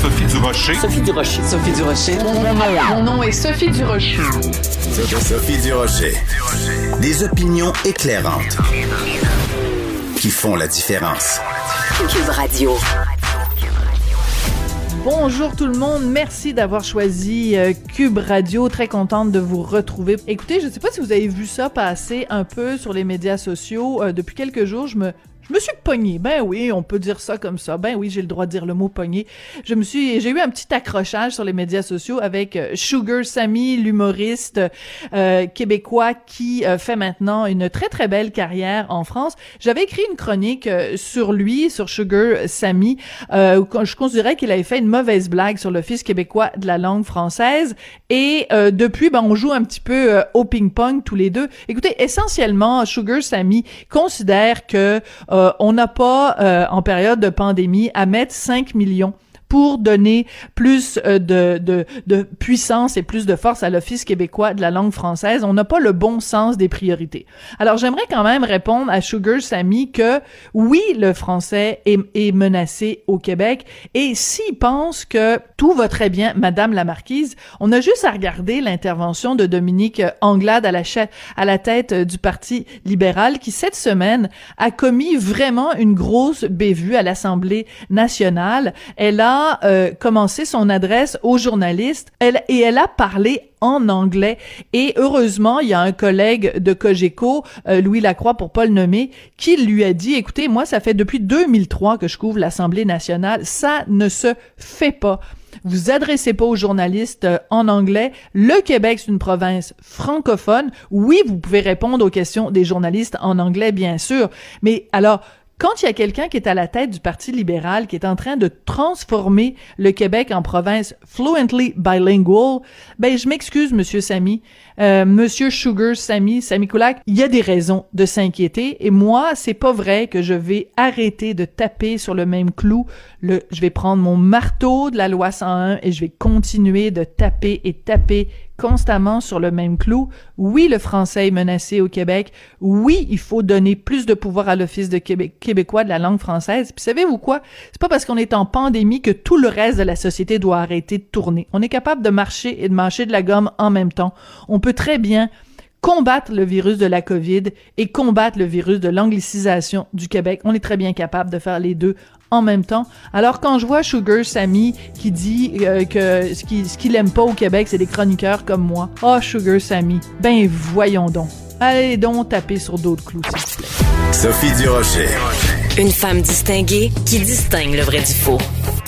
Sophie Durocher. Sophie Durocher. Sophie Durocher. Mon nom est Sophie Durocher. Sophie Durocher. Des opinions éclairantes qui font la différence. Cube Radio. Bonjour tout le monde, merci d'avoir choisi euh, Cube Radio, très contente de vous retrouver. Écoutez, je ne sais pas si vous avez vu ça passer un peu sur les médias sociaux. Euh, depuis quelques jours, je me je me suis. Ben oui, on peut dire ça comme ça. Ben oui, j'ai le droit de dire le mot pogné. Je me suis, j'ai eu un petit accrochage sur les médias sociaux avec euh, Sugar Sammy, l'humoriste euh, québécois qui euh, fait maintenant une très très belle carrière en France. J'avais écrit une chronique sur lui, sur Sugar Sammy, où je considérais qu'il avait fait une mauvaise blague sur l'Office québécois de la langue française. Et depuis, ben on joue un petit peu au ping-pong tous les deux. Écoutez, essentiellement, Sugar Sammy considère que euh, on n'a pas, euh, en période de pandémie, à mettre 5 millions pour donner plus euh, de, de, de, puissance et plus de force à l'Office québécois de la langue française. On n'a pas le bon sens des priorités. Alors j'aimerais quand même répondre à Sugar Sammy que oui, le français est, menacé au Québec et s'il pense que tout va très bien, Madame la Marquise, on a juste à regarder l'intervention de Dominique Anglade à la, à la tête du Parti libéral qui cette semaine a commis vraiment une grosse bévue à l'Assemblée nationale. Elle a euh, commencé son adresse aux journalistes elle, et elle a parlé en anglais. Et heureusement, il y a un collègue de Cogeco, euh, Louis Lacroix pour pas le nommer, qui lui a dit, écoutez, moi, ça fait depuis 2003 que je couvre l'Assemblée nationale. Ça ne se fait pas. Vous adressez pas aux journalistes euh, en anglais. Le Québec, c'est une province francophone. Oui, vous pouvez répondre aux questions des journalistes en anglais, bien sûr. Mais alors, quand il y a quelqu'un qui est à la tête du Parti libéral, qui est en train de transformer le Québec en province fluently bilingual, ben je m'excuse, Monsieur Samy, euh, Monsieur Sugar Samy, Samy Koulak, il y a des raisons de s'inquiéter. Et moi, c'est pas vrai que je vais arrêter de taper sur le même clou. Le, je vais prendre mon marteau de la loi 101 et je vais continuer de taper et taper constamment sur le même clou. Oui, le français est menacé au Québec. Oui, il faut donner plus de pouvoir à l'Office de Québec, québécois de la langue française. Puis savez-vous quoi? C'est pas parce qu'on est en pandémie que tout le reste de la société doit arrêter de tourner. On est capable de marcher et de mâcher de la gomme en même temps. On peut très bien combattre le virus de la COVID et combattre le virus de l'anglicisation du Québec. On est très bien capable de faire les deux en même temps. Alors quand je vois Sugar Sammy qui dit euh, que ce qu'il aime pas au Québec, c'est des chroniqueurs comme moi. Oh Sugar Sammy, ben voyons donc. Allez donc taper sur d'autres clous, s'il vous plaît. Sophie Durocher. Une femme distinguée qui distingue le vrai du faux.